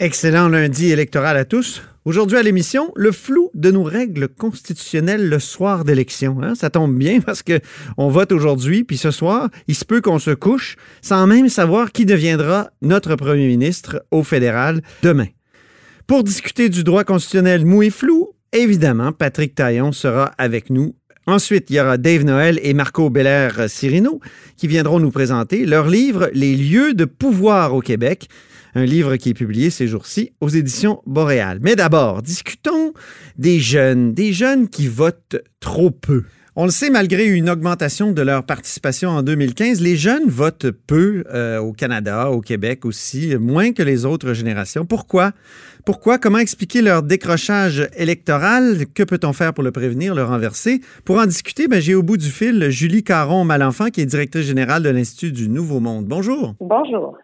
Excellent lundi électoral à tous. Aujourd'hui à l'émission, le flou de nos règles constitutionnelles le soir d'élection. Hein? Ça tombe bien parce que on vote aujourd'hui, puis ce soir, il se peut qu'on se couche sans même savoir qui deviendra notre premier ministre au fédéral demain. Pour discuter du droit constitutionnel mou et flou, évidemment, Patrick Taillon sera avec nous. Ensuite, il y aura Dave Noël et Marco Belair Cirino qui viendront nous présenter leur livre Les lieux de pouvoir au Québec un livre qui est publié ces jours-ci aux éditions Boréal. Mais d'abord, discutons des jeunes, des jeunes qui votent trop peu. On le sait, malgré une augmentation de leur participation en 2015, les jeunes votent peu euh, au Canada, au Québec aussi, moins que les autres générations. Pourquoi? Pourquoi? Comment expliquer leur décrochage électoral? Que peut-on faire pour le prévenir, le renverser? Pour en discuter, ben, j'ai au bout du fil Julie Caron-Malenfant, qui est directrice générale de l'Institut du Nouveau Monde. Bonjour. Bonjour.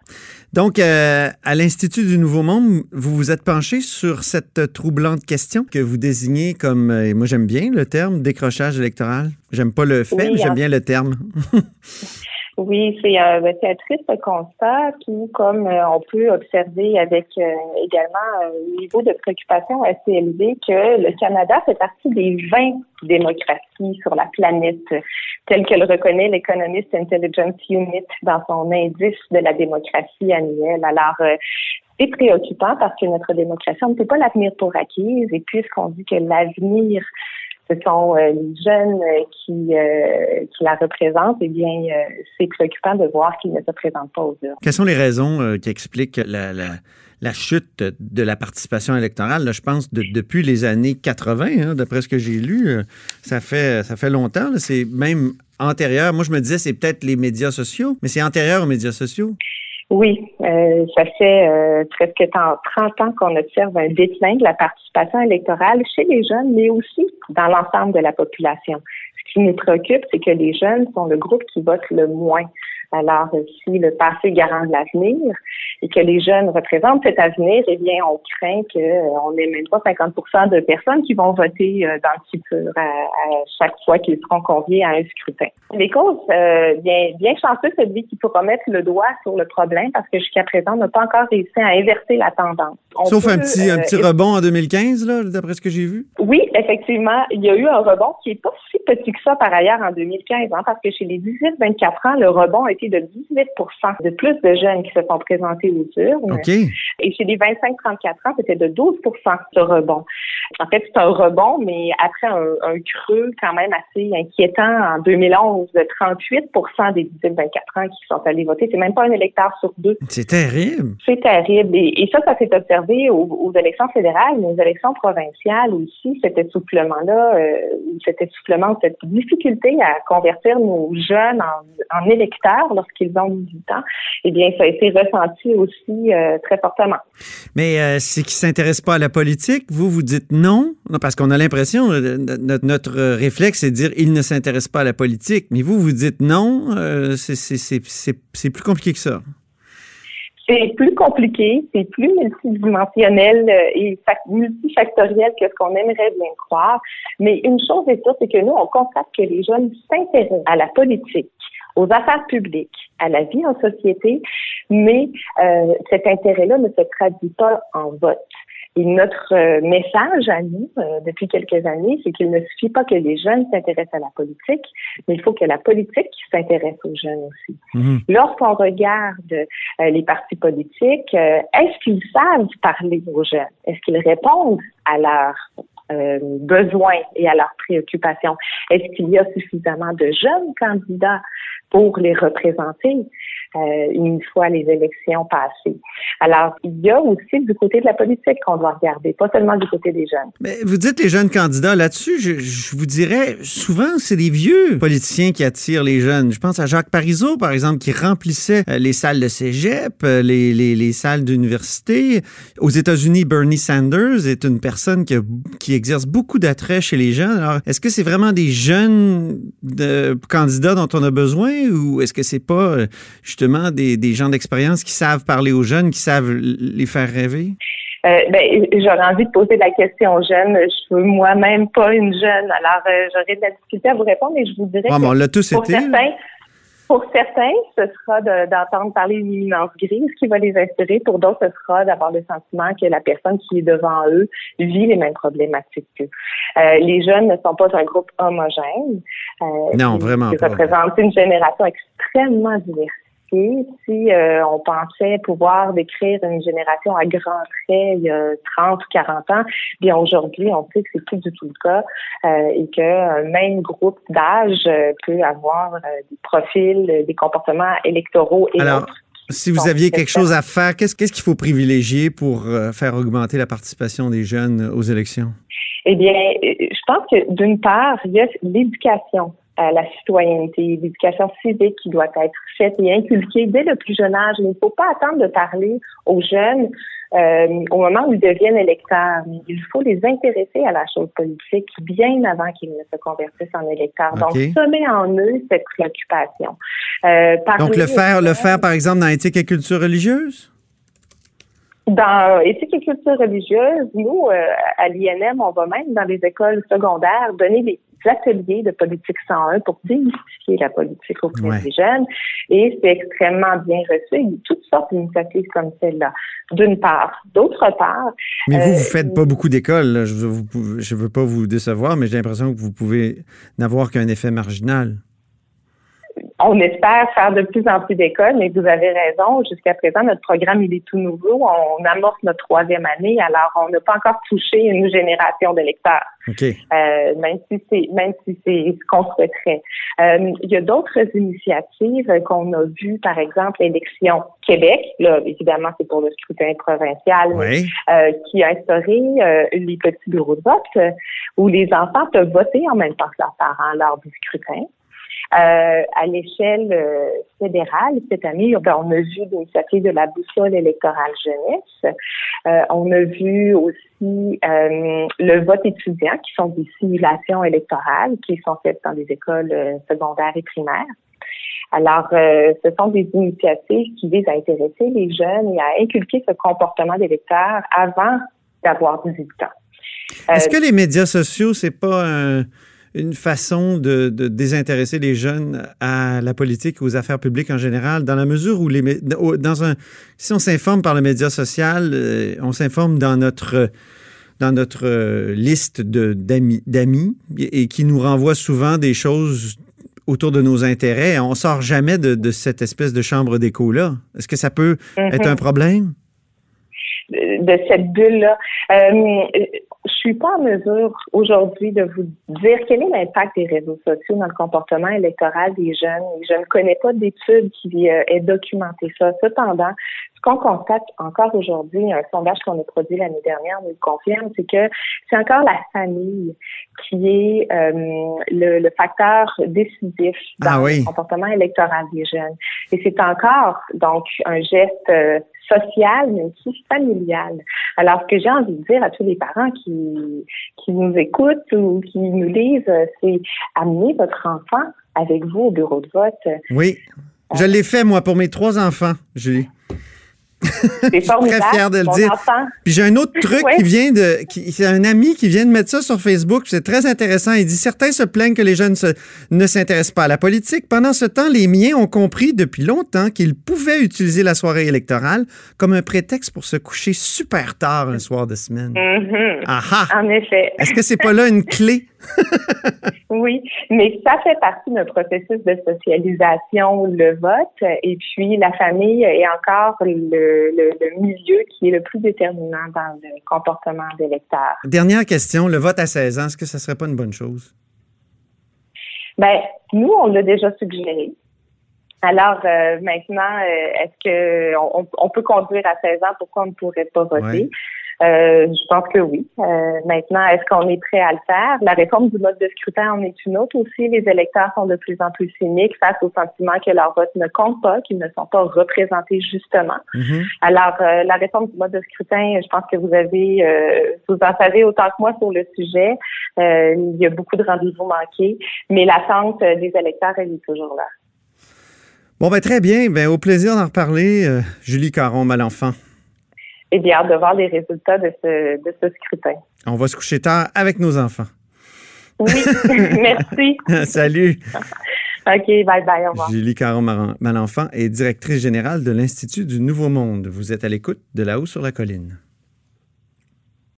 Donc, euh, à l'Institut du Nouveau Monde, vous vous êtes penché sur cette troublante question que vous désignez comme, euh, et moi j'aime bien le terme, décrochage électoral. J'aime pas le fait, mais j'aime hein. bien le terme. Oui, c'est un, ben, un, triste constat, tout comme euh, on peut observer avec euh, également un niveau de préoccupation assez élevé que le Canada fait partie des 20 démocraties sur la planète, tel que le reconnaît l'Economist Intelligence Unit dans son indice de la démocratie annuelle. Alors, euh, c'est préoccupant parce que notre démocratie, on ne peut pas la tenir pour acquise et puisqu'on dit que l'avenir ce sont euh, les jeunes euh, qui, euh, qui la représentent, eh bien, c'est préoccupant de voir qu'ils ne se présentent pas aux urnes. Quelles sont les raisons qui expliquent la, la, la, chute de la participation électorale? Là, je pense de, depuis les années 80, hein, d'après ce que j'ai lu, ça fait, ça fait longtemps. C'est même antérieur. Moi, je me disais, c'est peut-être les médias sociaux, mais c'est antérieur aux médias sociaux. Oui, euh, ça fait euh, presque 30 ans qu'on observe un déclin de la participation électorale chez les jeunes, mais aussi dans l'ensemble de la population. Ce qui nous préoccupe, c'est que les jeunes sont le groupe qui vote le moins. Alors, si le passé garant de l'avenir et que les jeunes représentent cet avenir, eh bien, on craint qu'on n'ait même pas 50% de personnes qui vont voter euh, dans le futur à, chaque fois qu'ils seront conviés à un scrutin. Les causes, euh, bien, bien chanceux celui qui pourra mettre le doigt sur le problème parce que jusqu'à présent, on n'a pas encore réussi à inverser la tendance. Sauf un petit, un petit euh, rebond en 2015, là, d'après ce que j'ai vu? Oui, effectivement, il y a eu un rebond qui est pas si petit que ça par ailleurs en 2015, hein, parce que chez les 18-24 ans, le rebond a été de 18% de plus de jeunes qui se sont présentés Et chez les 25-34 ans, c'était de 12% ce rebond. En fait, c'est un rebond, mais après un, creux quand même assez inquiétant en 2011 de 38 des 18-24 ans qui sont allés voter. C'est même pas un électeur sur deux. C'est terrible. C'est terrible. Et, ça, ça s'est observé aux, élections fédérales, mais aux élections provinciales aussi, cet essoufflement-là, euh, cet essoufflement, cette difficulté à convertir nos jeunes en, en électeurs lorsqu'ils ont 18 ans, eh bien, ça a été ressenti aussi euh, très fortement. Mais euh, c'est qu'ils ne s'intéressent pas à la politique. Vous, vous dites non, parce qu'on a l'impression, euh, notre, notre, réflexe, c'est de dire ils ne s'intéressent pas à la politique. Mais vous, vous dites non, c'est plus compliqué que ça. C'est plus compliqué, c'est plus multidimensionnel et multifactoriel que ce qu'on aimerait bien croire. Mais une chose est sûre, c'est que nous, on constate que les jeunes s'intéressent à la politique aux affaires publiques, à la vie en société, mais euh, cet intérêt-là ne se traduit pas en vote. Et notre euh, message à nous, euh, depuis quelques années, c'est qu'il ne suffit pas que les jeunes s'intéressent à la politique, mais il faut que la politique s'intéresse aux jeunes aussi. Mhm. Lorsqu'on regarde les partis politiques, est-ce qu'ils savent parler aux jeunes? Est-ce qu'ils répondent à leurs besoins et à leurs préoccupations? Est-ce qu'il y a suffisamment de jeunes candidats pour les représenter? Une fois les élections passées. Alors, il y a aussi du côté de la politique qu'on doit regarder, pas seulement du côté des jeunes. Mais vous dites les jeunes candidats là-dessus, je, je, vous dirais, souvent, c'est des vieux politiciens qui attirent les jeunes. Je pense à Jacques Parizeau, par exemple, qui remplissait les salles de cégep, les, les, les salles d'université. Aux États-Unis, Bernie Sanders est une personne qui, qui exerce beaucoup d'attrait chez les jeunes. Alors, est-ce que c'est vraiment des jeunes de, candidats dont on a besoin ou est-ce que c'est pas justement des, des gens d'expérience qui savent parler aux jeunes, qui savent les faire rêver? Euh, ben, j'aurais envie de poser la question aux jeunes. Je suis moi-même pas une jeune, alors euh, j'aurais de la difficulté à vous répondre, mais je vous dirais ah, que pour, certains, pour certains, ce sera d'entendre parler d'une immense grise qui va les inspirer. Pour d'autres, ce sera d'avoir le sentiment que la personne qui est devant eux vit les mêmes problématiques qu'eux. Euh, les jeunes ne sont pas un groupe homogène. non, vraiment. Ils représentent une génération extrêmement diverse si euh, on pensait pouvoir décrire une génération à grands traits il y a 30 ou 40 ans, bien aujourd'hui, on sait que c'est plus du tout le cas euh, et qu'un même groupe d'âge euh, peut avoir des profils, des comportements électoraux et Alors, Si vous aviez quelque chose à faire, qu'est-ce qu'il faut privilégier pour faire augmenter la participation des jeunes aux élections? Eh bien, je pense que d'une part, il y a l'éducation à la citoyenneté, l'éducation civique qui doit être faite et inculquée dès le plus jeune âge. Il ne faut pas attendre de parler aux jeunes euh, au moment où ils deviennent électeurs. Il faut les intéresser à la chose politique bien avant qu'ils ne se convertissent en électeurs. Donc, semer en eux cette préoccupation. Euh, Donc, le faire, le faire, par exemple, dans éthique et culture religieuse? Dans éthique et culture religieuse, nous, euh, à l'INM, on va même dans les écoles secondaires donner des ateliers de politique 101 pour démystifier la politique auprès des jeunes. Et c'est extrêmement bien reçu. Il y a toutes sortes d'initiatives comme celle-là, d'une part. D'autre part... Mais vous, vous euh, faites pas beaucoup d'écoles. Je ne veux pas vous décevoir, mais j'ai l'impression que vous pouvez n'avoir qu'un effet marginal on espère faire de plus en plus d'écoles, mais vous avez raison. Jusqu'à présent, notre programme, il est tout nouveau. On amorce notre troisième année, alors on n'a pas encore touché une génération de lecteurs. Euh, même si c'est même si c'est ce qu'on souhaiterait. Euh, il y a d'autres initiatives qu'on a vues, par exemple, l'élection Québec. Là, évidemment, c'est pour le scrutin provincial, euh, qui a instauré les petits bureaux de vote où les enfants peuvent voter en même temps que leurs parents lors du scrutin. Euh, à l'échelle euh, fédérale, cette année, ben, on a vu l'initiative de la boussole électorale jeunesse. Euh, on a vu aussi le vote étudiant, qui sont des simulations électorales qui sont faites dans les écoles secondaires et primaires. Alors, ce sont des initiatives qui visent à intéresser les jeunes et à inculquer ce comportement d'électeur avant d'avoir 18 ans. Est-ce que les médias sociaux, c'est pas un une façon de, désintéresser les jeunes à la politique et aux affaires publiques en général, dans la mesure où les dans un si on s'informe par le média social, euh, on s'informe dans notre dans notre euh, liste d'amis d'amis et qui nous renvoie souvent des choses autour de nos intérêts. On sort jamais de, cette espèce de chambre d'écho là. Est-ce que ça peut être un problème? De cette bulle-là. Euh, je suis pas en mesure aujourd'hui de vous dire quel est l'impact des réseaux sociaux dans le comportement électoral des jeunes. Je ne connais pas d'études qui euh, aient documenté ça. Cependant, ce qu'on constate encore aujourd'hui, un sondage qu'on a produit l'année dernière nous le confirme, c'est que c'est encore la famille qui est euh, le, facteur décisif dans ah le comportement électoral des jeunes. Et c'est encore donc un geste euh, social, mais aussi familial. Alors, ce que j'ai envie de dire à tous les parents qui, qui nous écoutent ou qui nous lisent, c'est amener votre enfant avec vous au bureau de vote. Oui. Je l'ai fait, moi, pour mes trois enfants, Julie. C'est formidable. très fier de le dire. Puis j'ai un autre truc qui vient de. C'est un ami qui vient de mettre ça sur Facebook. C'est très intéressant. Il dit Certains se plaignent que les jeunes ne s'intéressent pas à la politique. Pendant ce temps, les miens ont compris depuis longtemps qu'ils pouvaient utiliser la soirée électorale comme un prétexte pour se coucher super tard un soir de semaine. Mm-hmm. En effet. Est-ce que c'est pas là une clé? oui, mais ça fait partie d'un processus de socialisation, le vote, et puis la famille est encore le, milieu qui est le plus déterminant dans le comportement des lecteurs. Dernière question, le vote à 16 ans, est-ce que ce serait pas une bonne chose? Ben, nous, on l'a déjà suggéré. Alors maintenant, est-ce que on, peut conduire à 16 ans? Pourquoi on ne pourrait pas voter? Euh, je pense que oui. Euh, maintenant, est-ce qu'on est prêt à le faire? La réforme du mode de scrutin en est une autre aussi. Les électeurs sont de plus en plus cyniques face au sentiment que leur vote ne compte pas, qu'ils ne sont pas représentés justement. Mm-hmm. Alors, euh, la réforme du mode de scrutin, je pense que vous avez, vous en savez autant que moi sur le sujet. il y a beaucoup de rendez-vous manqués, mais l'attente des électeurs, elle est toujours là. Bon, ben très bien. Ben, au plaisir d'en reparler. Julie Caron, Malenfant et bien hâte de voir les résultats de ce, de ce scrutin. On va se coucher tard avec nos enfants. Oui, merci. Salut. OK, bye bye, au revoir. Julie Caron Malenfant est directrice générale de l'Institut du Nouveau Monde. Vous êtes à l'écoute de là-haut sur la colline.